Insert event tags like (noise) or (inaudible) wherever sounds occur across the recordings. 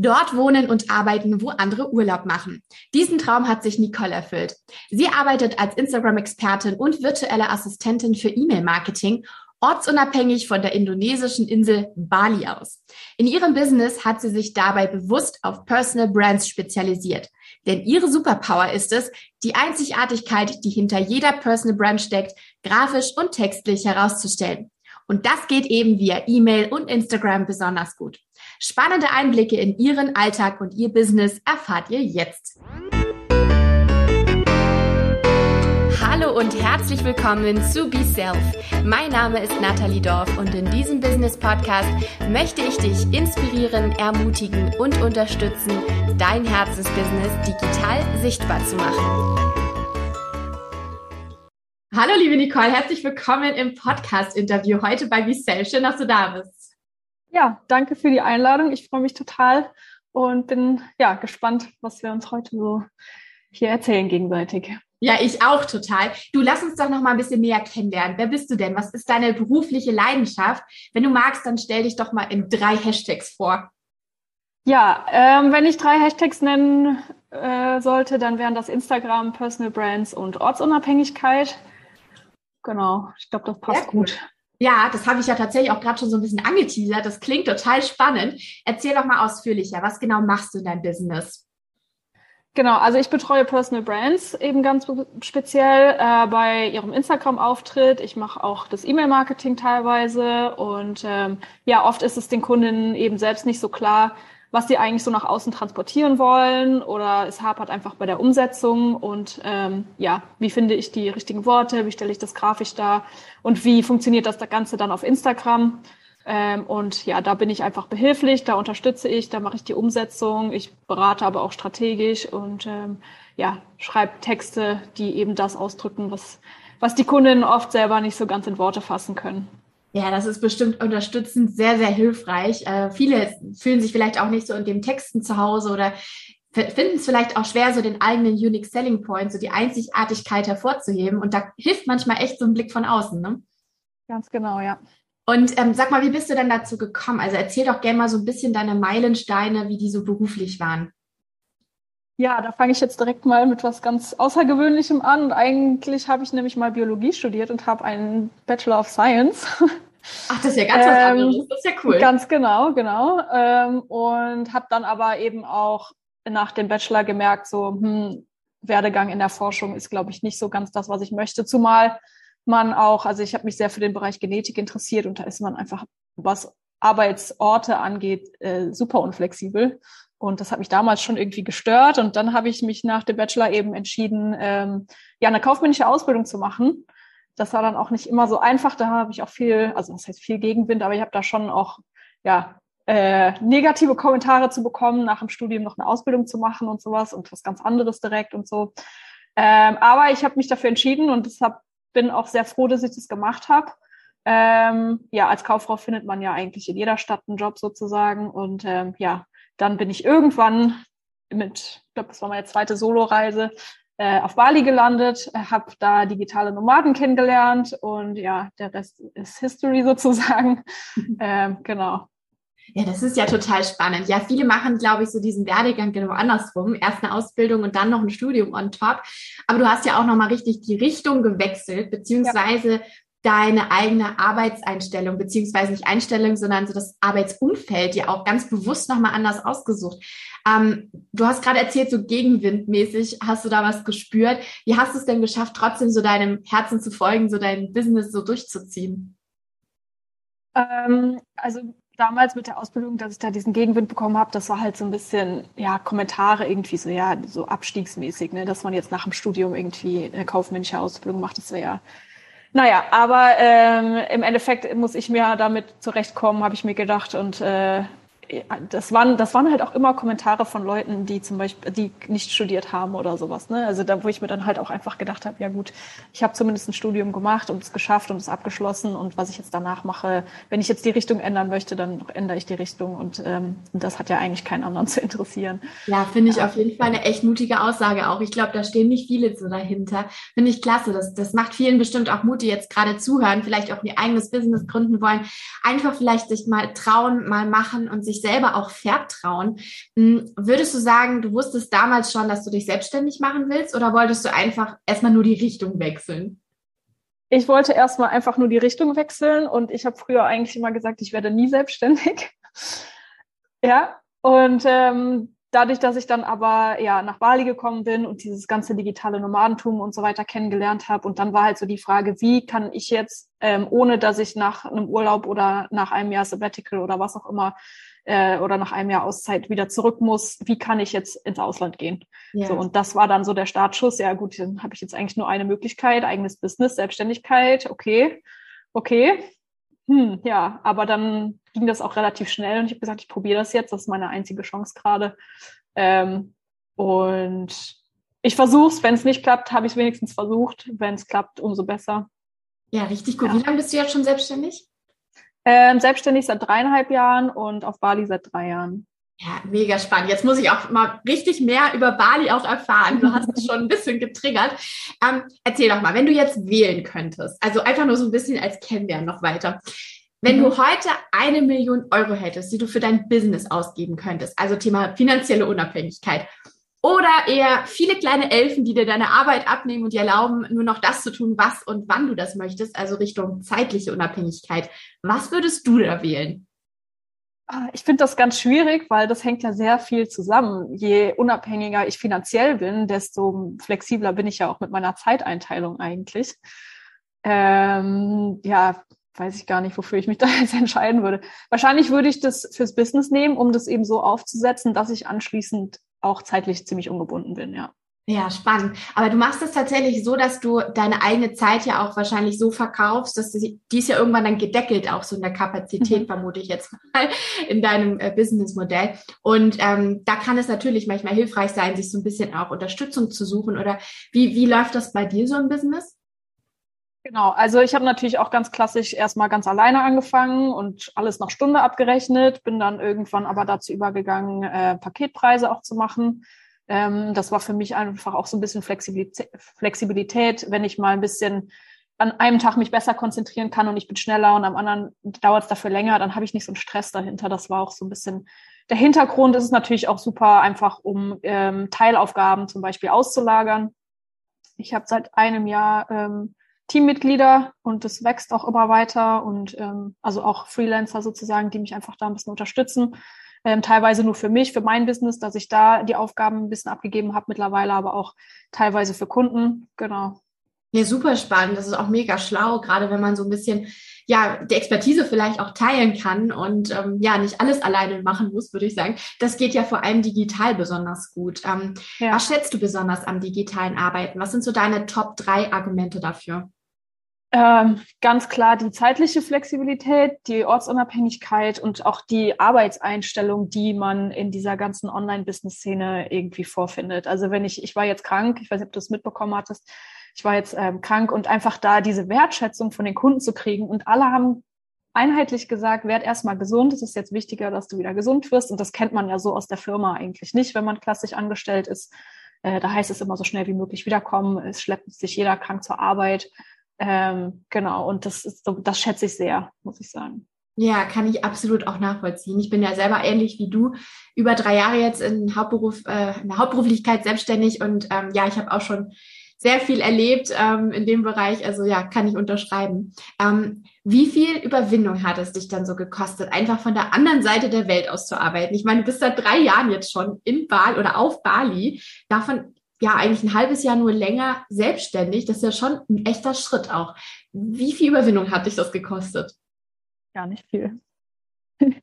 Dort wohnen und arbeiten, wo andere Urlaub machen. Diesen Traum hat sich Nicole erfüllt. Sie arbeitet als Instagram-Expertin und virtuelle Assistentin für E-Mail-Marketing ortsunabhängig von der indonesischen Insel Bali aus. In ihrem Business hat sie sich dabei bewusst auf Personal Brands spezialisiert. Denn ihre Superpower ist es, die Einzigartigkeit, die hinter jeder Personal Brand steckt, grafisch und textlich herauszustellen. Und das geht eben via E-Mail und Instagram besonders gut. Spannende Einblicke in Ihren Alltag und Ihr Business erfahrt ihr jetzt. Hallo und herzlich willkommen zu Be Self. Mein Name ist Nathalie Dorf und in diesem Business Podcast möchte ich dich inspirieren, ermutigen und unterstützen, dein Herzensbusiness digital sichtbar zu machen. Hallo liebe Nicole, herzlich willkommen im Podcast-Interview heute bei Be Self. Schön, dass du da bist. Ja, danke für die Einladung. Ich freue mich total und bin ja gespannt, was wir uns heute so hier erzählen gegenseitig. Ja, ich auch total. Du lass uns doch noch mal ein bisschen näher kennenlernen. Wer bist du denn? Was ist deine berufliche Leidenschaft? Wenn du magst, dann stell dich doch mal in drei Hashtags vor. Ja, ähm, wenn ich drei Hashtags nennen äh, sollte, dann wären das Instagram, Personal Brands und Ortsunabhängigkeit. Genau, ich glaube, das passt gut. Ja, das habe ich ja tatsächlich auch gerade schon so ein bisschen angeteasert. Das klingt total spannend. Erzähl doch mal ausführlicher. Was genau machst du in deinem Business? Genau, also ich betreue Personal Brands eben ganz speziell äh, bei ihrem Instagram-Auftritt. Ich mache auch das E-Mail-Marketing teilweise und ähm, ja, oft ist es den Kunden eben selbst nicht so klar, was sie eigentlich so nach außen transportieren wollen oder es hapert einfach bei der Umsetzung und ähm, ja, wie finde ich die richtigen Worte, wie stelle ich das grafisch dar und wie funktioniert das Ganze dann auf Instagram. Ähm, und ja, da bin ich einfach behilflich, da unterstütze ich, da mache ich die Umsetzung, ich berate aber auch strategisch und ähm, ja, schreibe Texte, die eben das ausdrücken, was, was die Kundinnen oft selber nicht so ganz in Worte fassen können. Ja, das ist bestimmt unterstützend sehr, sehr hilfreich. Äh, viele fühlen sich vielleicht auch nicht so in dem Texten zu Hause oder finden es vielleicht auch schwer, so den eigenen Unique Selling Point, so die Einzigartigkeit hervorzuheben. Und da hilft manchmal echt so ein Blick von außen. Ne? Ganz genau, ja. Und ähm, sag mal, wie bist du denn dazu gekommen? Also erzähl doch gerne mal so ein bisschen deine Meilensteine, wie die so beruflich waren. Ja, da fange ich jetzt direkt mal mit was ganz Außergewöhnlichem an. Und eigentlich habe ich nämlich mal Biologie studiert und habe einen Bachelor of Science. (laughs) Ach, das ist ja ganz was ähm, anderes. Das ist ja cool. Ganz genau, genau. Ähm, und habe dann aber eben auch nach dem Bachelor gemerkt, so hm, Werdegang in der Forschung ist, glaube ich, nicht so ganz das, was ich möchte. Zumal man auch, also ich habe mich sehr für den Bereich Genetik interessiert und da ist man einfach, was Arbeitsorte angeht, äh, super unflexibel. Und das hat mich damals schon irgendwie gestört. Und dann habe ich mich nach dem Bachelor eben entschieden, ähm, ja, eine kaufmännische Ausbildung zu machen. Das war dann auch nicht immer so einfach. Da habe ich auch viel, also das heißt viel Gegenwind, aber ich habe da schon auch, ja, äh, negative Kommentare zu bekommen, nach dem Studium noch eine Ausbildung zu machen und sowas und was ganz anderes direkt und so. Ähm, aber ich habe mich dafür entschieden und deshalb bin auch sehr froh, dass ich das gemacht habe. Ähm, ja, als Kauffrau findet man ja eigentlich in jeder Stadt einen Job sozusagen und ähm, ja, dann bin ich irgendwann mit, ich glaube, das war meine zweite Soloreise, äh, auf Bali gelandet, habe da digitale Nomaden kennengelernt und ja, der Rest ist History (laughs) sozusagen. (laughs) ähm, genau. Ja, das ist ja total spannend. Ja, viele machen, glaube ich, so diesen Werdegang genau andersrum. Erst eine Ausbildung und dann noch ein Studium on top. Aber du hast ja auch nochmal richtig die Richtung gewechselt, beziehungsweise ja deine eigene Arbeitseinstellung, beziehungsweise nicht Einstellung, sondern so das Arbeitsumfeld ja auch ganz bewusst nochmal anders ausgesucht. Ähm, du hast gerade erzählt, so gegenwindmäßig hast du da was gespürt. Wie hast du es denn geschafft, trotzdem so deinem Herzen zu folgen, so dein Business so durchzuziehen? Ähm, also damals mit der Ausbildung, dass ich da diesen Gegenwind bekommen habe, das war halt so ein bisschen, ja, Kommentare irgendwie so, ja, so abstiegsmäßig, ne, dass man jetzt nach dem Studium irgendwie eine kaufmännische Ausbildung macht, das wäre ja naja, aber ähm, im Endeffekt muss ich mir damit zurechtkommen, habe ich mir gedacht. Und äh, das waren, das waren halt auch immer Kommentare von Leuten, die zum Beispiel, die nicht studiert haben oder sowas. Ne? Also da, wo ich mir dann halt auch einfach gedacht habe, ja gut, ich habe zumindest ein Studium gemacht und es geschafft und es abgeschlossen und was ich jetzt danach mache, wenn ich jetzt die Richtung ändern möchte, dann ändere ich die Richtung und ähm, das hat ja eigentlich keinen anderen (laughs) zu interessieren. Ja, finde ich ja. auf jeden Fall eine echt mutige Aussage auch. Ich glaube, da stehen nicht viele so dahinter. Finde ich klasse. Das, das macht vielen bestimmt auch Mut, die jetzt gerade zuhören, vielleicht auch ihr eigenes Business gründen wollen. Einfach vielleicht sich mal trauen, mal machen und sich sich selber auch vertrauen. Hm, würdest du sagen, du wusstest damals schon, dass du dich selbstständig machen willst oder wolltest du einfach erstmal nur die Richtung wechseln? Ich wollte erstmal einfach nur die Richtung wechseln und ich habe früher eigentlich immer gesagt, ich werde nie selbstständig. (laughs) ja, und ähm, dadurch, dass ich dann aber ja nach Bali gekommen bin und dieses ganze digitale Nomadentum und so weiter kennengelernt habe und dann war halt so die Frage, wie kann ich jetzt, ähm, ohne dass ich nach einem Urlaub oder nach einem Jahr Sabbatical oder was auch immer äh, oder nach einem Jahr Auszeit wieder zurück muss, wie kann ich jetzt ins Ausland gehen? Ja. So und das war dann so der Startschuss. Ja gut, dann habe ich jetzt eigentlich nur eine Möglichkeit, eigenes Business, Selbstständigkeit. Okay, okay, hm, ja, aber dann ging das auch relativ schnell und ich habe gesagt, ich probiere das jetzt, das ist meine einzige Chance gerade. Ähm, und ich versuche es, wenn es nicht klappt, habe ich es wenigstens versucht. Wenn es klappt, umso besser. Ja, richtig gut. Ja. Wie lange bist du jetzt schon selbstständig? Ähm, selbstständig seit dreieinhalb Jahren und auf Bali seit drei Jahren. Ja, mega spannend. Jetzt muss ich auch mal richtig mehr über Bali auch erfahren. Du hast es schon ein bisschen getriggert. Ähm, erzähl doch mal, wenn du jetzt wählen könntest, also einfach nur so ein bisschen als Kennenlernen noch weiter. Wenn mhm. du heute eine Million Euro hättest, die du für dein Business ausgeben könntest, also Thema finanzielle Unabhängigkeit, oder eher viele kleine Elfen, die dir deine Arbeit abnehmen und dir erlauben, nur noch das zu tun, was und wann du das möchtest, also Richtung zeitliche Unabhängigkeit. Was würdest du da wählen? Ah, ich finde das ganz schwierig, weil das hängt ja sehr viel zusammen. Je unabhängiger ich finanziell bin, desto flexibler bin ich ja auch mit meiner Zeiteinteilung eigentlich. Ähm, ja, weiß ich gar nicht, wofür ich mich (laughs) da jetzt entscheiden würde. Wahrscheinlich würde ich das fürs Business nehmen, um das eben so aufzusetzen, dass ich anschließend auch zeitlich ziemlich ungebunden bin, ja. Ja, spannend. Aber du machst es tatsächlich so, dass du deine eigene Zeit ja auch wahrscheinlich so verkaufst, dass die ist ja irgendwann dann gedeckelt, auch so in der Kapazität, mhm. vermute ich jetzt mal, (laughs) in deinem äh, Businessmodell. Und ähm, da kann es natürlich manchmal hilfreich sein, sich so ein bisschen auch Unterstützung zu suchen. Oder wie, wie läuft das bei dir so im Business? Genau, also ich habe natürlich auch ganz klassisch erstmal ganz alleine angefangen und alles nach Stunde abgerechnet, bin dann irgendwann aber dazu übergegangen, äh, Paketpreise auch zu machen ähm, das war für mich einfach auch so ein bisschen Flexibilität, Flexibilität, wenn ich mal ein bisschen an einem Tag mich besser konzentrieren kann und ich bin schneller und am anderen dauert es dafür länger, dann habe ich nicht so einen Stress dahinter. Das war auch so ein bisschen der Hintergrund. Ist es natürlich auch super einfach, um ähm, Teilaufgaben zum Beispiel auszulagern. Ich habe seit einem Jahr ähm, Teammitglieder und das wächst auch immer weiter und ähm, also auch Freelancer sozusagen, die mich einfach da ein bisschen unterstützen ähm, teilweise nur für mich, für mein Business, dass ich da die Aufgaben ein bisschen abgegeben habe mittlerweile, aber auch teilweise für Kunden. Genau. Ja, super spannend. Das ist auch mega schlau, gerade wenn man so ein bisschen ja die Expertise vielleicht auch teilen kann und ähm, ja nicht alles alleine machen muss, würde ich sagen. Das geht ja vor allem digital besonders gut. Ähm, ja. Was schätzt du besonders am digitalen Arbeiten? Was sind so deine Top drei Argumente dafür? Ähm, ganz klar die zeitliche Flexibilität, die Ortsunabhängigkeit und auch die Arbeitseinstellung, die man in dieser ganzen Online-Business-Szene irgendwie vorfindet. Also wenn ich, ich war jetzt krank, ich weiß nicht, ob du es mitbekommen hattest, ich war jetzt ähm, krank und einfach da diese Wertschätzung von den Kunden zu kriegen und alle haben einheitlich gesagt, werd erstmal gesund, es ist jetzt wichtiger, dass du wieder gesund wirst und das kennt man ja so aus der Firma eigentlich nicht, wenn man klassisch angestellt ist. Äh, da heißt es immer so schnell wie möglich wiederkommen, es schleppt sich jeder krank zur Arbeit ähm, genau, und das ist so, das schätze ich sehr, muss ich sagen. Ja, kann ich absolut auch nachvollziehen. Ich bin ja selber ähnlich wie du, über drei Jahre jetzt in Hauptberuf, äh, in der Hauptberuflichkeit selbstständig und ähm, ja, ich habe auch schon sehr viel erlebt ähm, in dem Bereich. Also ja, kann ich unterschreiben. Ähm, wie viel Überwindung hat es dich dann so gekostet, einfach von der anderen Seite der Welt aus zu arbeiten? Ich meine, du bist seit drei Jahren jetzt schon in Bali oder auf Bali. Davon ja eigentlich ein halbes Jahr nur länger selbstständig. Das ist ja schon ein echter Schritt auch. Wie viel Überwindung hat dich das gekostet? Gar nicht viel. (laughs)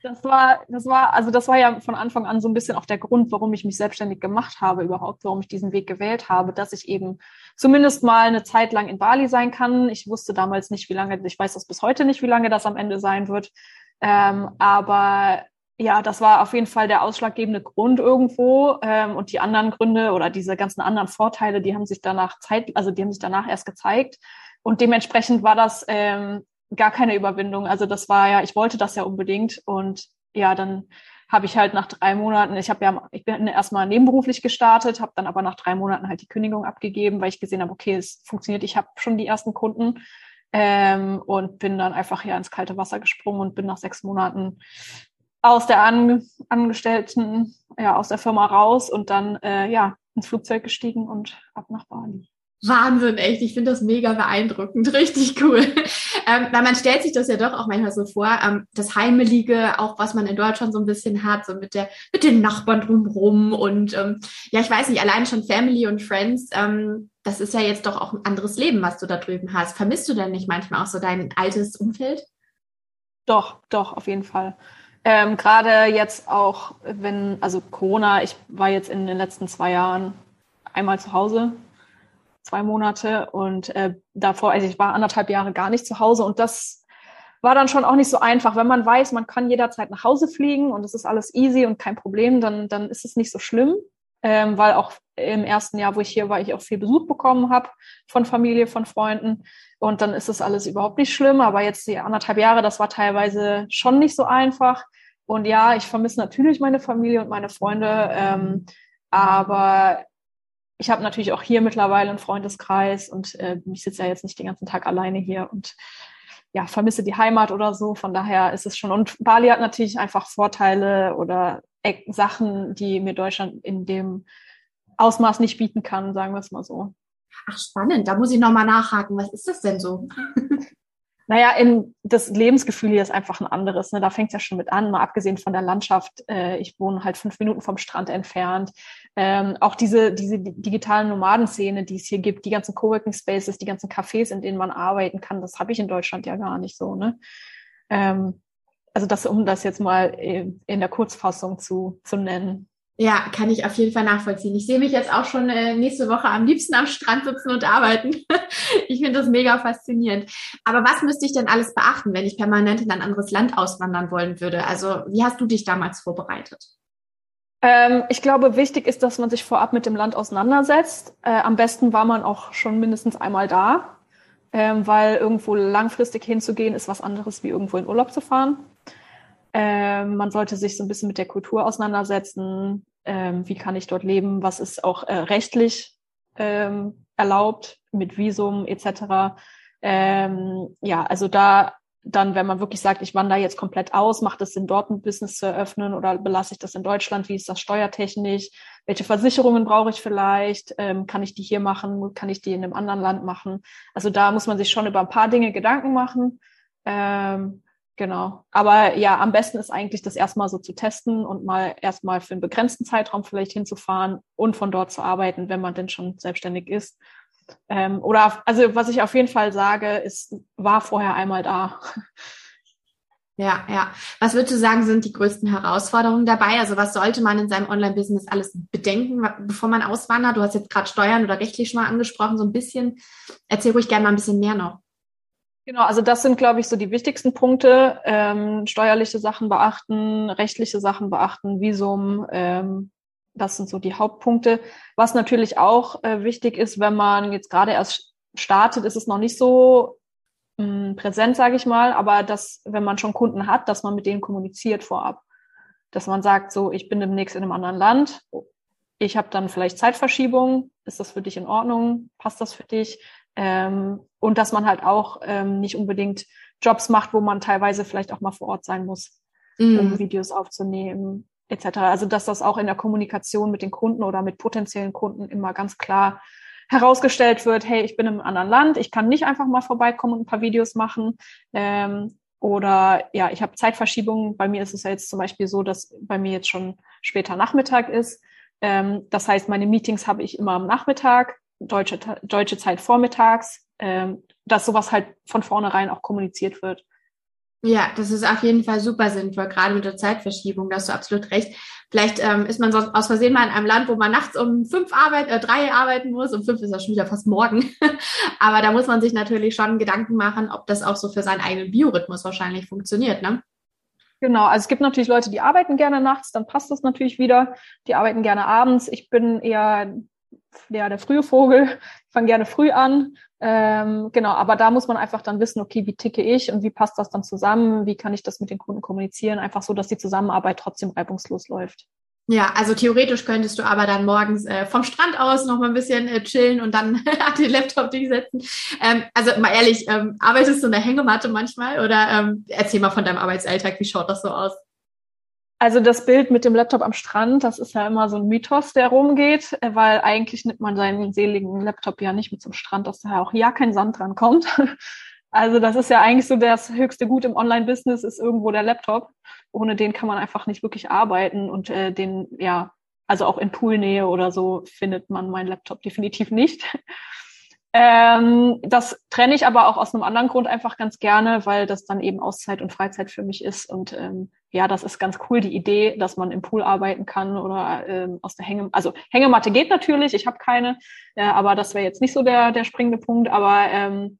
Das war, das war, also das war ja von Anfang an so ein bisschen auch der Grund, warum ich mich selbstständig gemacht habe, überhaupt, warum ich diesen Weg gewählt habe, dass ich eben zumindest mal eine Zeit lang in Bali sein kann. Ich wusste damals nicht, wie lange, ich weiß das bis heute nicht, wie lange das am Ende sein wird. Ähm, aber ja, das war auf jeden Fall der ausschlaggebende Grund irgendwo. Ähm, und die anderen Gründe oder diese ganzen anderen Vorteile, die haben sich danach Zeit, also die haben sich danach erst gezeigt. Und dementsprechend war das ähm, gar keine Überwindung. Also das war ja, ich wollte das ja unbedingt. Und ja, dann habe ich halt nach drei Monaten, ich habe ja, ich bin erstmal nebenberuflich gestartet, habe dann aber nach drei Monaten halt die Kündigung abgegeben, weil ich gesehen habe, okay, es funktioniert, ich habe schon die ersten Kunden ähm, und bin dann einfach ja ins kalte Wasser gesprungen und bin nach sechs Monaten aus der An Angestellten, ja, aus der Firma raus und dann, äh, ja, ins Flugzeug gestiegen und ab nach Bali. Wahnsinn, echt. Ich finde das mega beeindruckend. (laughs) Richtig cool. Ähm, weil man stellt sich das ja doch auch manchmal so vor, ähm, das Heimelige, auch was man in Deutschland so ein bisschen hat, so mit der, mit den Nachbarn drumherum und ähm, ja, ich weiß nicht, allein schon Family und Friends, ähm, das ist ja jetzt doch auch ein anderes Leben, was du da drüben hast. Vermisst du denn nicht manchmal auch so dein altes Umfeld? Doch, doch, auf jeden Fall. Ähm, Gerade jetzt auch, wenn, also Corona, ich war jetzt in den letzten zwei Jahren einmal zu Hause, zwei Monate und äh, davor, also ich war anderthalb Jahre gar nicht zu Hause und das war dann schon auch nicht so einfach. Wenn man weiß, man kann jederzeit nach Hause fliegen und es ist alles easy und kein Problem, dann, dann ist es nicht so schlimm, ähm, weil auch im ersten Jahr, wo ich hier war, ich auch viel Besuch bekommen habe von Familie, von Freunden und dann ist es alles überhaupt nicht schlimm. Aber jetzt die anderthalb Jahre, das war teilweise schon nicht so einfach. Und ja, ich vermisse natürlich meine Familie und meine Freunde, ähm, aber ich habe natürlich auch hier mittlerweile einen Freundeskreis und äh, ich sitze ja jetzt nicht den ganzen Tag alleine hier und ja, vermisse die Heimat oder so. Von daher ist es schon. Und Bali hat natürlich einfach Vorteile oder Sachen, die mir Deutschland in dem Ausmaß nicht bieten kann, sagen wir es mal so. Ach, spannend. Da muss ich nochmal nachhaken. Was ist das denn so? Naja, in, das Lebensgefühl hier ist einfach ein anderes. Ne? Da fängt es ja schon mit an, mal abgesehen von der Landschaft. Äh, ich wohne halt fünf Minuten vom Strand entfernt. Ähm, auch diese, diese digitalen Nomadenszene, die es hier gibt, die ganzen Coworking Spaces, die ganzen Cafés, in denen man arbeiten kann, das habe ich in Deutschland ja gar nicht so. Ne? Ähm, also das, um das jetzt mal in der Kurzfassung zu, zu nennen. Ja, kann ich auf jeden Fall nachvollziehen. Ich sehe mich jetzt auch schon äh, nächste Woche am liebsten am Strand sitzen und arbeiten. (laughs) ich finde das mega faszinierend. Aber was müsste ich denn alles beachten, wenn ich permanent in ein anderes Land auswandern wollen würde? Also wie hast du dich damals vorbereitet? Ähm, ich glaube, wichtig ist, dass man sich vorab mit dem Land auseinandersetzt. Äh, am besten war man auch schon mindestens einmal da, ähm, weil irgendwo langfristig hinzugehen ist was anderes, wie irgendwo in Urlaub zu fahren. Ähm, man sollte sich so ein bisschen mit der Kultur auseinandersetzen. Ähm, wie kann ich dort leben? Was ist auch äh, rechtlich ähm, erlaubt mit Visum etc. Ähm, ja, also da dann, wenn man wirklich sagt, ich wandere jetzt komplett aus, macht es Sinn, dort ein Business zu eröffnen oder belasse ich das in Deutschland? Wie ist das steuertechnisch? Welche Versicherungen brauche ich vielleicht? Ähm, kann ich die hier machen? Kann ich die in einem anderen Land machen? Also da muss man sich schon über ein paar Dinge Gedanken machen. Ähm, Genau. Aber ja, am besten ist eigentlich das erstmal so zu testen und mal erstmal für einen begrenzten Zeitraum vielleicht hinzufahren und von dort zu arbeiten, wenn man denn schon selbstständig ist. Ähm, oder also was ich auf jeden Fall sage, ist, war vorher einmal da. (laughs) Ja, ja. Was würdest du sagen, sind die größten Herausforderungen dabei? Also was sollte man in seinem Online-Business alles bedenken, bevor man auswandert? Du hast jetzt gerade Steuern oder rechtlich schon mal angesprochen, so ein bisschen. Erzähl ruhig gerne mal ein bisschen mehr noch. Genau, also das sind, glaube ich, so die wichtigsten Punkte. Ähm, steuerliche Sachen beachten, rechtliche Sachen beachten, Visum, ähm, das sind so die Hauptpunkte. Was natürlich auch äh, wichtig ist, wenn man jetzt gerade erst startet, ist es noch nicht so mh, hm, präsent, sage ich mal, aber dass, wenn man schon Kunden hat, dass man mit denen kommuniziert vorab. Dass man sagt, so, ich bin demnächst in einem anderen Land, ich habe dann vielleicht Zeitverschiebung, ist das für dich in Ordnung, passt das für dich? Ähm, und dass man halt auch ähm, nicht unbedingt Jobs macht, wo man teilweise vielleicht auch mal vor Ort sein muss, mm. um Videos aufzunehmen, etc. Also dass das auch in der Kommunikation mit den Kunden oder mit potenziellen Kunden immer ganz klar herausgestellt wird, hey, ich bin im anderen Land, ich kann nicht einfach mal vorbeikommen und ein paar Videos machen. Ähm, oder ja, ich habe Zeitverschiebungen. Bei mir ist es ja jetzt zum Beispiel so, dass bei mir jetzt schon später Nachmittag ist. Ähm, das heißt, meine Meetings habe ich immer am Nachmittag deutsche, deutsche Zeit vormittags, ähm, dass sowas halt von vornherein auch kommuniziert wird. Ja, das ist auf jeden Fall super sinnvoll, gerade mit der Zeitverschiebung, da hast du absolut recht. Vielleicht ähm, ist man sonst aus Versehen mal in einem Land, wo man nachts um fünf Arbeit, äh, drei arbeiten muss, um fünf ist das schon wieder fast morgen. (laughs) Aber da muss man sich natürlich schon Gedanken machen, ob das auch so für seinen eigenen Biorhythmus wahrscheinlich funktioniert, ne? Genau, also es gibt natürlich Leute, die arbeiten gerne nachts, dann passt das natürlich wieder. Die arbeiten gerne abends. Ich bin eher ja, der frühe Vogel. Ich fange gerne früh an. Ähm, genau, aber da muss man einfach dann wissen, okay, wie ticke ich und wie passt das dann zusammen? Wie kann ich das mit den Kunden kommunizieren? Einfach so, dass die Zusammenarbeit trotzdem reibungslos läuft. Ja, also theoretisch könntest du aber dann morgens äh, vom Strand aus noch mal ein bisschen äh, chillen und dann (laughs) an den Laptop dich setzen. Ähm, also mal ehrlich, ähm, arbeitest du in der Hängematte manchmal oder ähm, erzähl mal von deinem Arbeitsalltag, wie schaut das so aus? Also das Bild mit dem Laptop am Strand, das ist ja immer so ein Mythos, der rumgeht, äh, weil eigentlich nimmt man seinen seligen Laptop ja nicht mit zum Strand, dass da auch ja kein Sand dran kommt. (laughs) Also das ist ja eigentlich so das höchste Gut im Online-Business ist irgendwo der Laptop. Ohne den kann man einfach nicht wirklich arbeiten und äh, den, ja, also auch in Poolnähe oder so findet man meinen Laptop definitiv nicht. Ähm, das trenne ich aber auch aus einem anderen Grund einfach ganz gerne, weil das dann eben Auszeit und Freizeit für mich ist. Und ähm, ja, das ist ganz cool, die Idee, dass man im Pool arbeiten kann oder ähm, aus der Hänge, also Hängematte geht natürlich, ich habe keine, äh, aber das wäre jetzt nicht so der, der springende Punkt. Aber ähm,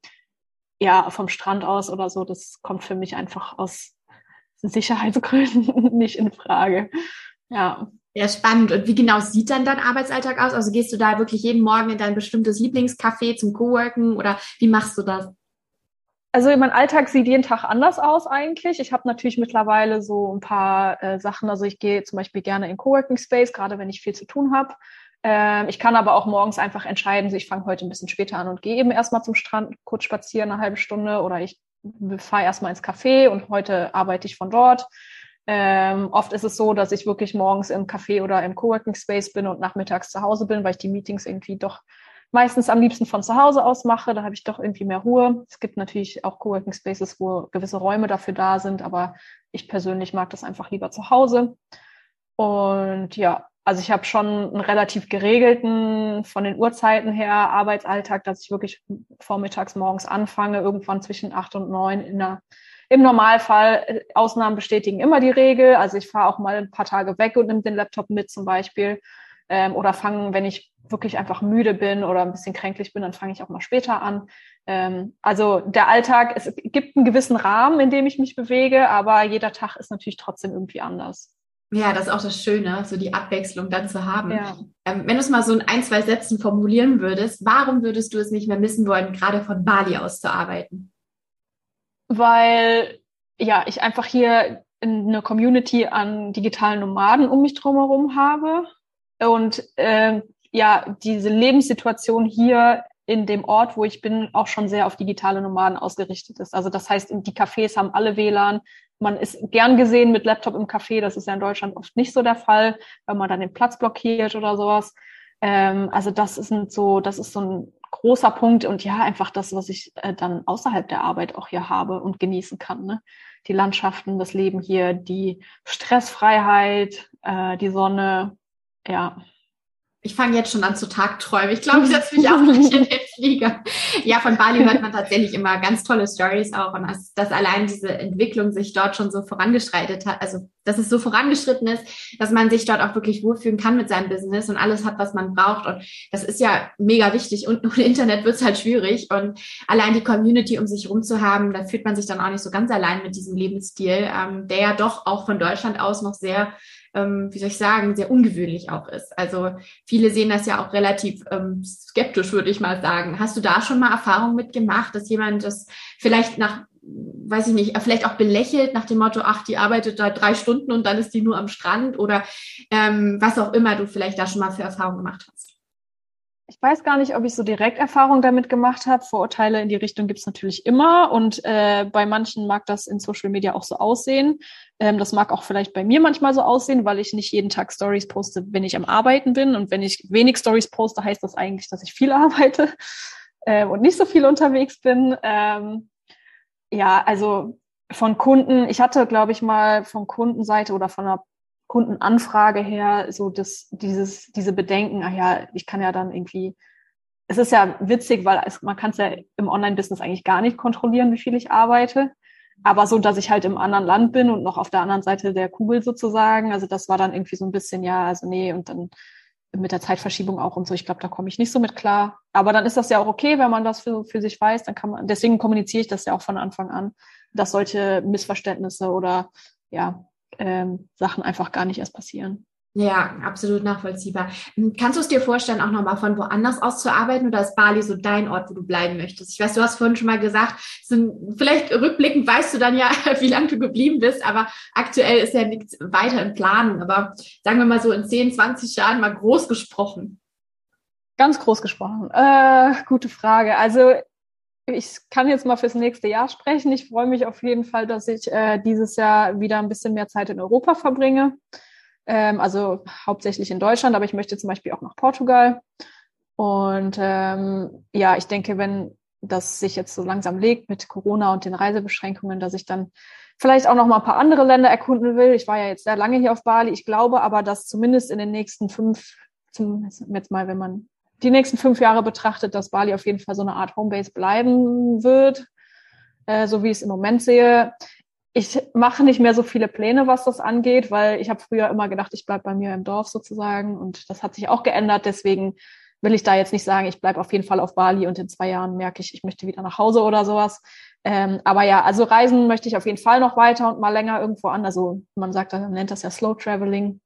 ja, vom Strand aus oder so, das kommt für mich einfach aus Sicherheitsgründen (laughs) nicht in Frage. Ja. Ja, spannend. Und wie genau sieht dann dein Arbeitsalltag aus? Also gehst du da wirklich jeden Morgen in dein bestimmtes Lieblingscafé zum Coworken oder wie machst du das? Also mein Alltag sieht jeden Tag anders aus eigentlich. Ich habe natürlich mittlerweile so ein paar äh, Sachen. Also ich gehe zum Beispiel gerne in Coworking Space, gerade wenn ich viel zu tun habe. Ähm, ich kann aber auch morgens einfach entscheiden, ich fange heute ein bisschen später an und gehe eben erstmal zum Strand, kurz spazieren, eine halbe Stunde oder ich fahre erstmal ins Café und heute arbeite ich von dort. Ähm, oft ist es so, dass ich wirklich morgens im Café oder im Coworking Space bin und nachmittags zu Hause bin, weil ich die Meetings irgendwie doch meistens am liebsten von zu Hause aus mache. Da habe ich doch irgendwie mehr Ruhe. Es gibt natürlich auch Coworking Spaces, wo gewisse Räume dafür da sind, aber ich persönlich mag das einfach lieber zu Hause. Und ja, also ich habe schon einen relativ geregelten von den Uhrzeiten her Arbeitsalltag, dass ich wirklich vormittags morgens anfange, irgendwann zwischen acht und neun in der im Normalfall, äh, Ausnahmen bestätigen immer die Regel. Also ich fahre auch mal ein paar Tage weg und nehme den Laptop mit zum Beispiel. Ähm, oder fange, wenn ich wirklich einfach müde bin oder ein bisschen kränklich bin, dann fange ich auch mal später an. Ähm, also der Alltag, es gibt einen gewissen Rahmen, in dem ich mich bewege, aber jeder Tag ist natürlich trotzdem irgendwie anders. Ja, das ist auch das Schöne, so die Abwechslung dann zu haben. Ja. Ähm, wenn du es mal so in ein, zwei Sätzen formulieren würdest, warum würdest du es nicht mehr missen wollen, gerade von Bali aus zu arbeiten? Weil, ja, ich einfach hier eine Community an digitalen Nomaden um mich drumherum habe und äh, ja, diese Lebenssituation hier in dem Ort, wo ich bin, auch schon sehr auf digitale Nomaden ausgerichtet ist. Also das heißt, die Cafés haben alle WLAN, man ist gern gesehen mit Laptop im Café. Das ist ja in Deutschland oft nicht so der Fall, wenn man dann den Platz blockiert oder sowas. Ähm, also das ist so, das ist so ein großer Punkt und ja, einfach das, was ich äh, dann außerhalb der Arbeit auch hier habe und genießen kann. Ne? Die Landschaften, das Leben hier, die Stressfreiheit, äh, die Sonne, ja, ich fange jetzt schon an zu tagträumen. Ich glaube, ich setze mich auch nicht in den Flieger. Ja, von Bali hört man tatsächlich immer ganz tolle Stories auch. Und dass, dass allein diese Entwicklung sich dort schon so vorangeschreitet hat, also dass es so vorangeschritten ist, dass man sich dort auch wirklich wohlfühlen kann mit seinem Business und alles hat, was man braucht. Und das ist ja mega wichtig. Und ohne Internet wird es halt schwierig. Und allein die Community um sich rum zu haben, da fühlt man sich dann auch nicht so ganz allein mit diesem Lebensstil, ähm, der ja doch auch von Deutschland aus noch sehr ähm, wie soll ich sagen, sehr ungewöhnlich auch ist. Also viele sehen das ja auch relativ ähm, skeptisch, würde ich mal sagen. Hast du da schon mal Erfahrung mitgemacht, dass jemand das vielleicht nach weiß ich nicht, vielleicht auch belächelt nach dem Motto, ach, die arbeitet da drei Stunden und dann ist die nur am Strand oder ähm, was auch immer du vielleicht da schon mal für Erfahrung gemacht hast. Ich weiß gar nicht, ob ich so direkt Erfahrung damit gemacht habe. Vorurteile in die Richtung gibt es natürlich immer und äh, bei manchen mag das in Social Media auch so aussehen. Ähm, das mag auch vielleicht bei mir manchmal so aussehen, weil ich nicht jeden Tag Stories poste, wenn ich am Arbeiten bin und wenn ich wenig Stories poste, heißt das eigentlich, dass ich viel (laughs) arbeite äh, und nicht so viel unterwegs bin. Ähm, ja, also von Kunden, ich hatte, glaube ich, mal von Kundenseite oder von einer Kundenanfrage her so das, dieses, diese Bedenken, ah ja, ich kann ja dann irgendwie, es ist ja witzig, weil es, man kann es ja im Online-Business eigentlich gar nicht kontrollieren, wie viel ich arbeite. Aber so, dass ich halt im anderen Land bin und noch auf der anderen Seite der Kugel sozusagen, also das war dann irgendwie so ein bisschen, ja, also nee, und dann mit der Zeitverschiebung auch und so. Ich glaube, da komme ich nicht so mit klar. Aber dann ist das ja auch okay, wenn man das für, für sich weiß. Dann kann man, deswegen kommuniziere ich das ja auch von Anfang an, dass solche Missverständnisse oder ja, ähm, Sachen einfach gar nicht erst passieren. Ja, absolut nachvollziehbar. Hm, kannst du es dir vorstellen, auch nochmal von woanders aus zu arbeiten oder ist Bali so dein Ort, wo du bleiben möchtest? Ich weiß, du hast vorhin schon mal gesagt, sind, vielleicht rückblickend weißt du dann ja, (laughs) wie lange du geblieben bist, aber aktuell ist ja nichts weiter in Planung. Aber sagen wir mal so in 10, 20 Jahren mal groß gesprochen. Ganz groß gesprochen. Äh, gute Frage. Also ich kann jetzt mal fürs nächste Jahr sprechen. Ich freue mich auf jeden Fall, dass ich äh, dieses Jahr wieder ein bisschen mehr Zeit in Europa verbringe. Ähm, also hauptsächlich in Deutschland, aber ich möchte zum Beispiel auch nach Portugal. Und ähm, ja, ich denke, wenn das sich jetzt so langsam legt mit Corona und den Reisebeschränkungen, dass ich dann vielleicht auch noch mal ein paar andere Länder erkunden will. Ich war ja jetzt sehr lange hier auf Bali. Ich glaube aber, dass zumindest in den nächsten fünf, zum, jetzt mal, wenn man die nächsten fünf Jahre betrachtet, dass Bali auf jeden Fall so eine Art Homebase bleiben wird, äh, so wie ich es im Moment sehe. Ich mache nicht mehr so viele Pläne, was das angeht, weil ich habe früher immer gedacht, ich bleib bei mir im Dorf sozusagen und das hat sich auch geändert. Deswegen will ich da jetzt nicht sagen, ich bleib auf jeden Fall auf Bali und in zwei Jahren merke ich, ich möchte wieder nach Hause oder sowas. Ähm, aber ja, also reisen möchte ich auf jeden Fall noch weiter und mal länger irgendwo an. Also man sagt, man nennt das ja Slow Traveling.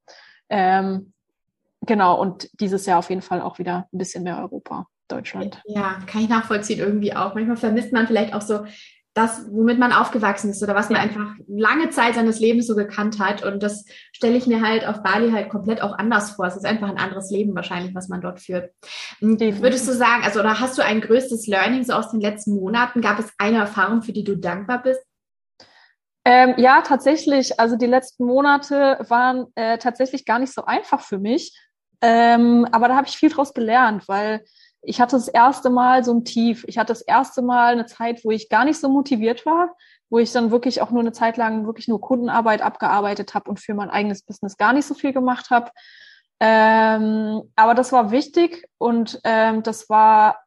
Ähm, genau, und dieses Jahr auf jeden Fall auch wieder ein bisschen mehr Europa, Deutschland. Ja, kann ich nachvollziehen irgendwie auch. Manchmal vermisst man vielleicht auch so das, womit man aufgewachsen ist oder was man einfach lange Zeit seines Lebens so gekannt hat. Und das stelle ich mir halt auf Bali halt komplett auch anders vor. Es ist einfach ein anderes Leben wahrscheinlich, was man dort führt. Würdest du sagen, also oder hast du ein größtes Learning so aus den letzten Monaten? Gab es eine Erfahrung, für die du dankbar bist? Ähm, ja, tatsächlich. Also die letzten Monate waren äh, tatsächlich gar nicht so einfach für mich. Ähm, aber da habe ich viel draus gelernt, weil ich hatte das erste Mal so ein Tief. Ich hatte das erste Mal eine Zeit, wo ich gar nicht so motiviert war, wo ich dann wirklich auch nur eine Zeit lang wirklich nur Kundenarbeit abgearbeitet habe und für mein eigenes Business gar nicht so viel gemacht habe. Ähm, aber das war wichtig und ähm, das war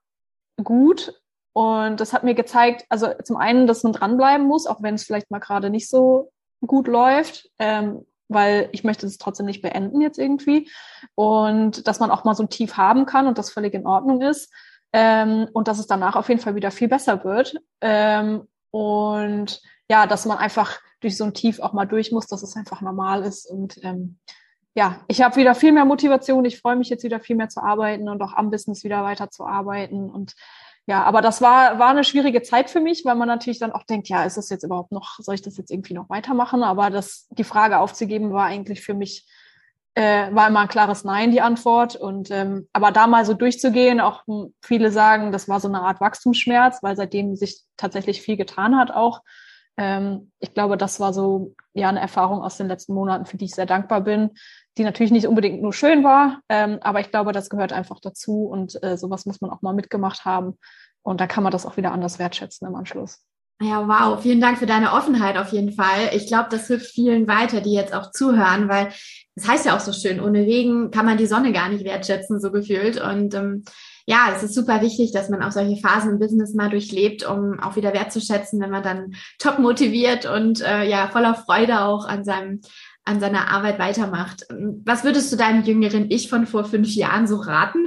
gut und das hat mir gezeigt, also zum einen, dass man dranbleiben muss, auch wenn es vielleicht mal gerade nicht so gut läuft. Ähm, weil ich möchte es trotzdem nicht beenden jetzt irgendwie. Und dass man auch mal so ein Tief haben kann und das völlig in Ordnung ist. Ähm, und dass es danach auf jeden Fall wieder viel besser wird. Ähm, und ja, dass man einfach durch so ein Tief auch mal durch muss, dass es einfach normal ist. Und ähm, ja, ich habe wieder viel mehr Motivation. Ich freue mich jetzt wieder viel mehr zu arbeiten und auch am Business wieder weiter zu arbeiten. Und ja, aber das war, war eine schwierige Zeit für mich, weil man natürlich dann auch denkt, ja, ist das jetzt überhaupt noch, soll ich das jetzt irgendwie noch weitermachen? Aber das, die Frage aufzugeben war eigentlich für mich, äh, war immer ein klares Nein, die Antwort. Und ähm, aber da mal so durchzugehen, auch viele sagen, das war so eine Art Wachstumsschmerz, weil seitdem sich tatsächlich viel getan hat auch. Ähm, ich glaube, das war so ja eine Erfahrung aus den letzten Monaten, für die ich sehr dankbar bin, die natürlich nicht unbedingt nur schön war, ähm, aber ich glaube, das gehört einfach dazu und äh, sowas muss man auch mal mitgemacht haben. Und da kann man das auch wieder anders wertschätzen im Anschluss. Ja, wow. Vielen Dank für deine Offenheit auf jeden Fall. Ich glaube, das hilft vielen weiter, die jetzt auch zuhören, weil es das heißt ja auch so schön, ohne Regen kann man die Sonne gar nicht wertschätzen, so gefühlt. Und ähm, ja, es ist super wichtig, dass man auch solche Phasen im Business mal durchlebt, um auch wieder wertzuschätzen, wenn man dann top motiviert und äh, ja voller Freude auch an seinem an seiner Arbeit weitermacht. Was würdest du deinem jüngeren Ich von vor fünf Jahren so raten?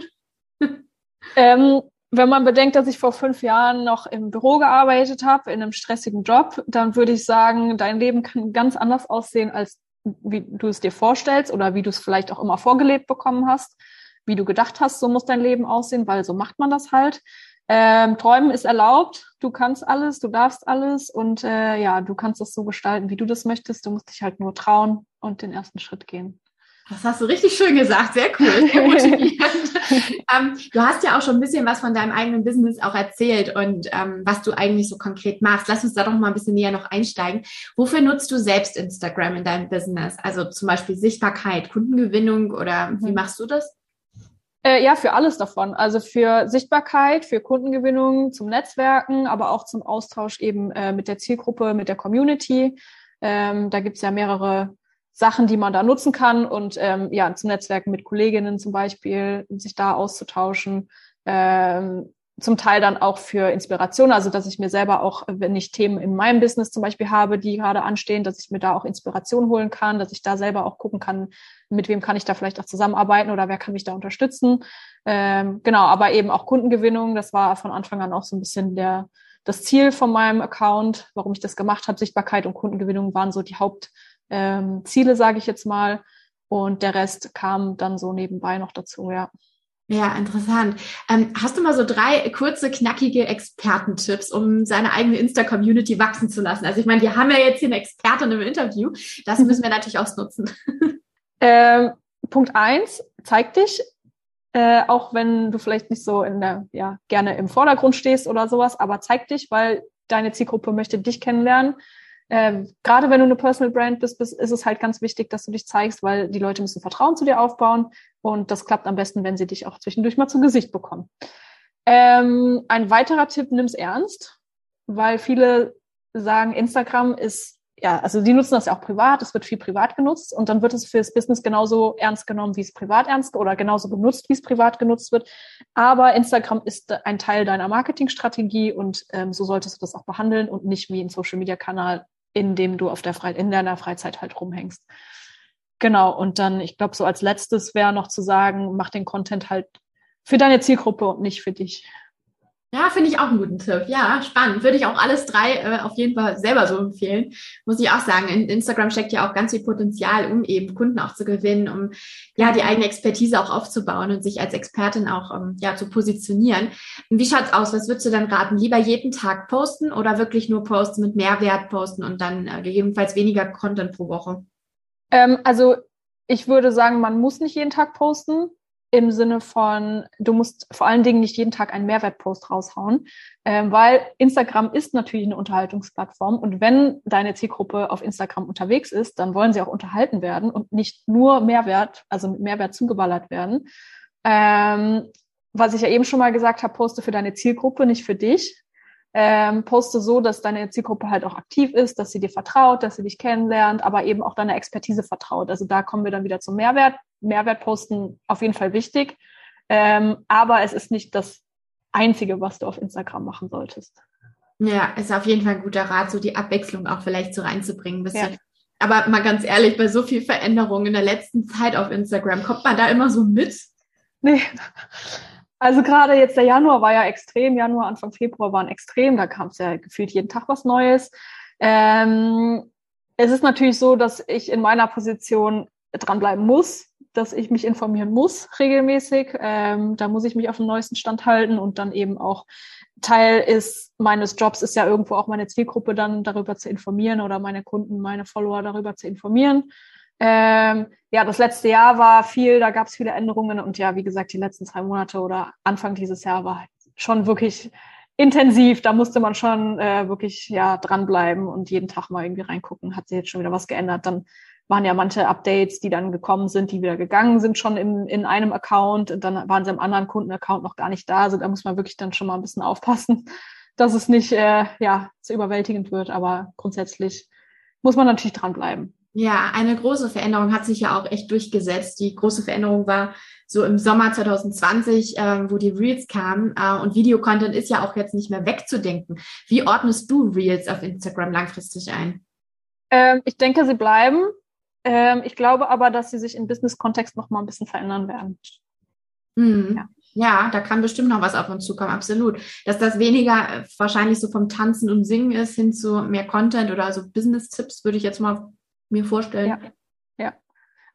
Ähm, wenn man bedenkt, dass ich vor fünf Jahren noch im Büro gearbeitet habe, in einem stressigen Job, dann würde ich sagen, dein Leben kann ganz anders aussehen, als wie du es dir vorstellst oder wie du es vielleicht auch immer vorgelebt bekommen hast, wie du gedacht hast, so muss dein Leben aussehen, weil so macht man das halt. Ähm, Träumen ist erlaubt, du kannst alles, du darfst alles und äh, ja, du kannst es so gestalten, wie du das möchtest. Du musst dich halt nur trauen und den ersten Schritt gehen. Das hast du richtig schön gesagt, sehr cool, (laughs) sehr motivierend. ähm, du hast ja auch schon ein bisschen was von deinem eigenen Business auch erzählt und ähm, was du eigentlich so konkret machst. Lass uns da doch mal ein bisschen näher noch einsteigen. Wofür nutzt du selbst Instagram in deinem Business? Also zum Beispiel Sichtbarkeit, Kundengewinnung oder mhm. wie machst du das? Äh, ja, für alles davon. Also für Sichtbarkeit, für Kundengewinnung, zum Netzwerken, aber auch zum Austausch eben äh, mit der Zielgruppe, mit der Community. Ähm, da gibt's ja mehrere Sachen, die man da nutzen kann und ähm, ja, zum Netzwerken mit Kolleginnen zum Beispiel, sich da auszutauschen. Ähm, zum Teil dann auch für Inspiration, also dass ich mir selber auch, wenn ich Themen in meinem Business zum Beispiel habe, die gerade anstehen, dass ich mir da auch Inspiration holen kann, dass ich da selber auch gucken kann, mit wem kann ich da vielleicht auch zusammenarbeiten oder wer kann mich da unterstützen. Ähm, genau, aber eben auch Kundengewinnung, das war von Anfang an auch so ein bisschen der, das Ziel von meinem Account, warum ich das gemacht habe. Sichtbarkeit und Kundengewinnung waren so die Hauptziele, ähm, sage ich jetzt mal. Und der Rest kam dann so nebenbei noch dazu, ja. Ja, interessant. Ähm, hast du mal so drei kurze, knackige Expertentipps, um seine eigene Insta-Community wachsen zu lassen? Also ich meine, wir haben ja jetzt hier eine Expertin im Interview. Das (laughs) müssen wir natürlich ausnutzen. Ähm, Punkt eins, zeig dich. Äh, auch wenn du vielleicht nicht so in der, ja, gerne im Vordergrund stehst oder sowas, aber zeig dich, weil deine Zielgruppe möchte dich kennenlernen. Ähm, gerade wenn du eine Personal Brand bist, bist, ist es halt ganz wichtig, dass du dich zeigst, weil die Leute müssen Vertrauen zu dir aufbauen und das klappt am besten, wenn sie dich auch zwischendurch mal zu Gesicht bekommen. Ähm, ein weiterer Tipp, nimm's ernst, weil viele sagen, Instagram ist ja, also die nutzen das ja auch privat, es wird viel privat genutzt und dann wird es fürs Business genauso ernst genommen, wie es privat ernst oder genauso genutzt, wie es privat genutzt wird. Aber Instagram ist ein Teil deiner Marketingstrategie und ähm, so solltest du das auch behandeln und nicht wie ein Social Media Kanal, in dem du auf der Fre in deiner Freizeit halt rumhängst. Genau. Und dann, ich glaube, so als letztes wäre noch zu sagen, mach den Content halt für deine Zielgruppe und nicht für dich. Ja, finde ich auch einen guten Tipp. Ja, spannend. Würde ich auch alles drei äh, auf jeden Fall selber so empfehlen. Muss ich auch sagen. In Instagram steckt ja auch ganz viel Potenzial, um eben Kunden auch zu gewinnen, um ja die eigene Expertise auch aufzubauen und sich als Expertin auch ähm, ja zu positionieren. Wie schaut's aus? Was würdest du denn raten? Lieber jeden Tag posten oder wirklich nur posten mit Mehrwert posten und dann äh, gegebenenfalls weniger Content pro Woche? Ähm, also ich würde sagen, man muss nicht jeden Tag posten im Sinne von, du musst vor allen Dingen nicht jeden Tag einen Mehrwertpost raushauen, ähm, weil Instagram ist natürlich eine Unterhaltungsplattform und wenn deine Zielgruppe auf Instagram unterwegs ist, dann wollen sie auch unterhalten werden und nicht nur Mehrwert, also mit Mehrwert zugeballert werden. Ähm, was ich ja eben schon mal gesagt habe, poste für deine Zielgruppe, nicht für dich ähm, poste so, dass deine Zielgruppe halt auch aktiv ist, dass sie dir vertraut, dass sie dich kennenlernt, aber eben auch deine Expertise vertraut. Also da kommen wir dann wieder zum Mehrwert. Mehrwert posten auf jeden Fall wichtig, ähm, aber es ist nicht das Einzige, was du auf Instagram machen solltest. Ja, ist auf jeden Fall ein guter Rat, so die Abwechslung auch vielleicht so reinzubringen. Ja. Aber mal ganz ehrlich, bei so viel Veränderung in der letzten Zeit auf Instagram, kommt man da immer so mit? Nee. Also gerade jetzt der Januar war ja extrem, Januar, Anfang Februar waren extrem, da kam es ja gefühlt jeden Tag was Neues. Ähm, es ist natürlich so, dass ich in meiner Position dranbleiben muss, dass ich mich informieren muss regelmäßig. Ähm, da muss ich mich auf dem neuesten Stand halten und dann eben auch Teil ist meines Jobs ist ja irgendwo auch meine Zielgruppe dann darüber zu informieren oder meine Kunden, meine Follower darüber zu informieren. Ähm, ja, das letzte Jahr war viel, da gab es viele Änderungen und ja, wie gesagt, die letzten zwei Monate oder Anfang dieses Jahr war schon wirklich intensiv. Da musste man schon äh, wirklich ja dranbleiben und jeden Tag mal irgendwie reingucken, hat sich jetzt schon wieder was geändert. Dann waren ja manche Updates, die dann gekommen sind, die wieder gegangen sind, schon in, in einem Account. Und dann waren sie im anderen Kundenaccount noch gar nicht da. Also da muss man wirklich dann schon mal ein bisschen aufpassen, dass es nicht äh, ja zu überwältigend wird. Aber grundsätzlich muss man natürlich dranbleiben. Ja, eine große Veränderung hat sich ja auch echt durchgesetzt. Die große Veränderung war so im Sommer 2020, äh, wo die Reels kamen. Äh, und Videocontent ist ja auch jetzt nicht mehr wegzudenken. Wie ordnest du Reels auf Instagram langfristig ein? Ähm, ich denke, sie bleiben. Ähm, ich glaube aber, dass sie sich im Business-Kontext noch mal ein bisschen verändern werden. Mhm. Ja. Ja, da kann bestimmt noch was auf uns zukommen, absolut. Dass das weniger äh, wahrscheinlich so vom Tanzen und Singen ist hin zu mehr Content oder so Business-Tipps, würde ich jetzt mal mir vorstellen. Ja. ja.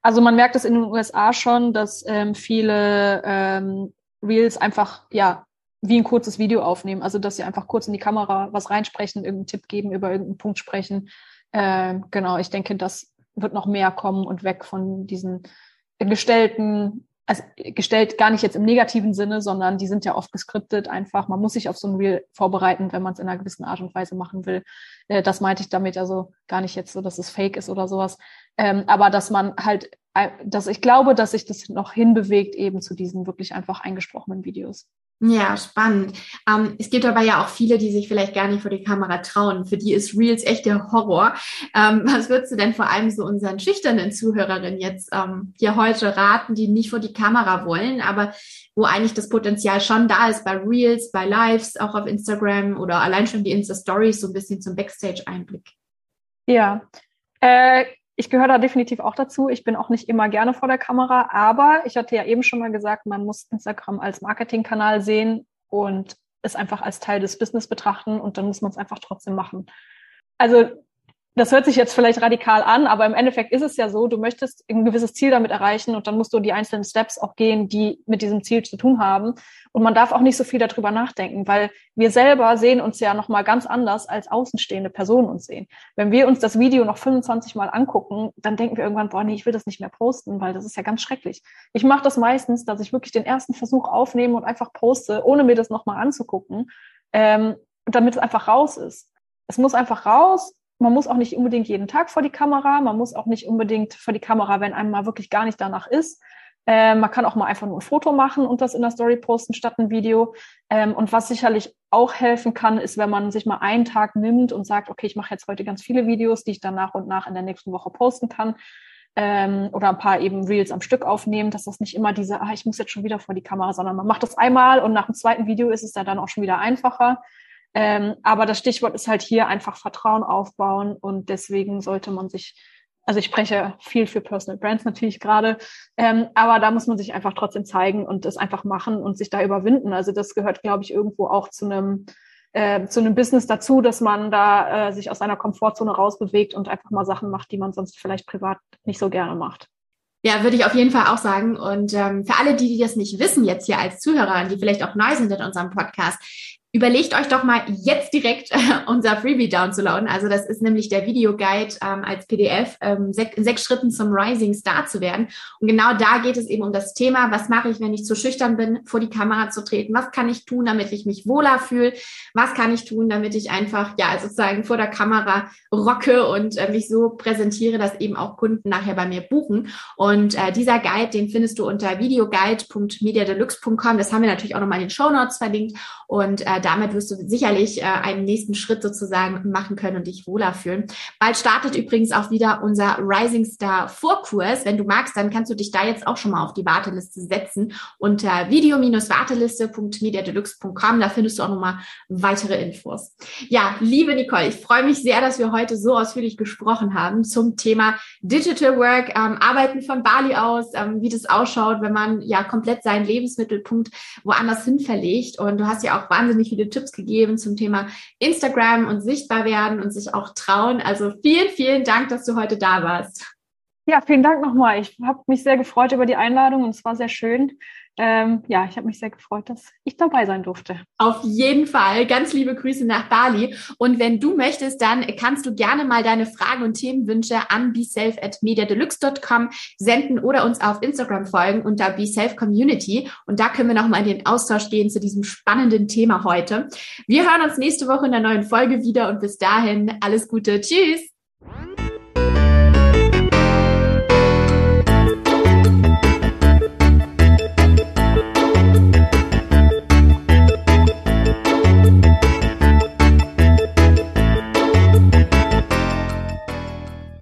Also man merkt es in den USA schon, dass ähm, viele ähm, Reels einfach, ja, wie ein kurzes Video aufnehmen. Also, dass sie einfach kurz in die Kamera was reinsprechen, irgendeinen Tipp geben, über irgendeinen Punkt sprechen. Ähm, genau, ich denke, das wird noch mehr kommen und weg von diesen gestellten also gestellt gar nicht jetzt im negativen Sinne, sondern die sind ja oft geskriptet einfach. Man muss sich auf so ein Reel vorbereiten, wenn man es in einer gewissen Art und Weise machen will. Äh, das meinte ich damit also gar nicht jetzt so, dass es fake ist oder sowas. Ähm, aber dass man halt, dass ich glaube, dass sich das noch hinbewegt eben zu diesen wirklich einfach eingesprochenen Videos. Ja, spannend. Ähm, es gibt aber ja auch viele, die sich vielleicht gar nicht vor die Kamera trauen. Für die ist Reels echt der Horror. Ähm, (laughs) was würdest du denn vor allem so unseren schüchternen Zuhörerinnen jetzt ähm, hier heute raten, die nicht vor die Kamera wollen, aber wo eigentlich das Potenzial schon da ist bei Reels, bei Lives, auch auf Instagram oder allein schon die Insta-Stories so ein bisschen zum Backstage-Einblick? Ja, äh, ich gehöre da definitiv auch dazu. Ich bin auch nicht immer gerne vor der Kamera, aber ich hatte ja eben schon mal gesagt, man muss Instagram als Marketingkanal sehen und es einfach als Teil des Business betrachten und dann muss man es einfach trotzdem machen. Also das hört sich jetzt vielleicht radikal an, aber im Endeffekt ist es ja so, du möchtest ein gewisses Ziel damit erreichen und dann musst du die einzelnen Steps auch gehen, die mit diesem Ziel zu tun haben. Und man darf auch nicht so viel darüber nachdenken, weil wir selber sehen uns ja nochmal ganz anders, als außenstehende Personen uns sehen. Wenn wir uns das Video noch 25 Mal angucken, dann denken wir irgendwann, boah, nee, ich will das nicht mehr posten, weil das ist ja ganz schrecklich. Ich mache das meistens, dass ich wirklich den ersten Versuch aufnehme und einfach poste, ohne mir das nochmal anzugucken, ähm, damit es einfach raus ist. Es muss einfach raus man muss auch nicht unbedingt jeden Tag vor die Kamera, man muss auch nicht unbedingt vor die Kamera, wenn einem mal wirklich gar nicht danach ist. Äh, man kann auch mal einfach nur ein Foto machen und das in der Story posten statt ein Video. Ähm, und was sicherlich auch helfen kann, ist, wenn man sich mal einen Tag nimmt und sagt, okay, ich mache jetzt heute ganz viele Videos, die ich dann nach und nach in der nächsten Woche posten kann. Ähm, oder ein paar eben Reels am Stück aufnehmen, dass das nicht immer diese, ah, ich muss jetzt schon wieder vor die Kamera, sondern man macht das einmal und nach dem zweiten Video ist es dann auch schon wieder einfacher. Ähm, aber das Stichwort ist halt hier einfach Vertrauen aufbauen und deswegen sollte man sich, also ich spreche viel für Personal Brands natürlich gerade, ähm, aber da muss man sich einfach trotzdem zeigen und das einfach machen und sich da überwinden. Also das gehört, glaube ich, irgendwo auch zu einem äh, zu einem Business dazu, dass man da äh, sich aus einer Komfortzone rausbewegt und einfach mal Sachen macht, die man sonst vielleicht privat nicht so gerne macht. Ja, würde ich auf jeden Fall auch sagen. Und ähm, für alle, die, die das nicht wissen, jetzt hier als Zuhörer, die vielleicht auch neu sind in unserem Podcast, Überlegt euch doch mal jetzt direkt (laughs) unser Freebie downzuladen. Also das ist nämlich der Videoguide ähm, als PDF ähm, sech, sechs Schritten zum Rising Star zu werden. Und genau da geht es eben um das Thema, was mache ich, wenn ich zu schüchtern bin, vor die Kamera zu treten? Was kann ich tun, damit ich mich wohler fühle? Was kann ich tun, damit ich einfach ja sozusagen vor der Kamera rocke und äh, mich so präsentiere, dass eben auch Kunden nachher bei mir buchen? Und äh, dieser Guide, den findest du unter videoguide.mediadeluxe.com. Das haben wir natürlich auch nochmal in den Show Notes verlinkt. Und äh, damit wirst du sicherlich äh, einen nächsten Schritt sozusagen machen können und dich wohler fühlen. Bald startet übrigens auch wieder unser Rising Star Vorkurs. Wenn du magst, dann kannst du dich da jetzt auch schon mal auf die Warteliste setzen unter video-warteliste.mediadeluxe.com. Da findest du auch nochmal weitere Infos. Ja, liebe Nicole, ich freue mich sehr, dass wir heute so ausführlich gesprochen haben zum Thema Digital Work, ähm, Arbeiten von Bali aus, ähm, wie das ausschaut, wenn man ja komplett seinen Lebensmittelpunkt woanders hin verlegt. Und du hast ja auch wahnsinnig viele Tipps gegeben zum Thema Instagram und sichtbar werden und sich auch trauen. Also vielen, vielen Dank, dass du heute da warst. Ja, vielen Dank nochmal. Ich habe mich sehr gefreut über die Einladung und es war sehr schön ähm, ja, ich habe mich sehr gefreut, dass ich dabei sein durfte. Auf jeden Fall. Ganz liebe Grüße nach Bali. Und wenn du möchtest, dann kannst du gerne mal deine Fragen und Themenwünsche an beself@mediadeluxe.com senden oder uns auf Instagram folgen unter beselfcommunity. Und da können wir nochmal in den Austausch gehen zu diesem spannenden Thema heute. Wir hören uns nächste Woche in der neuen Folge wieder und bis dahin alles Gute. Tschüss.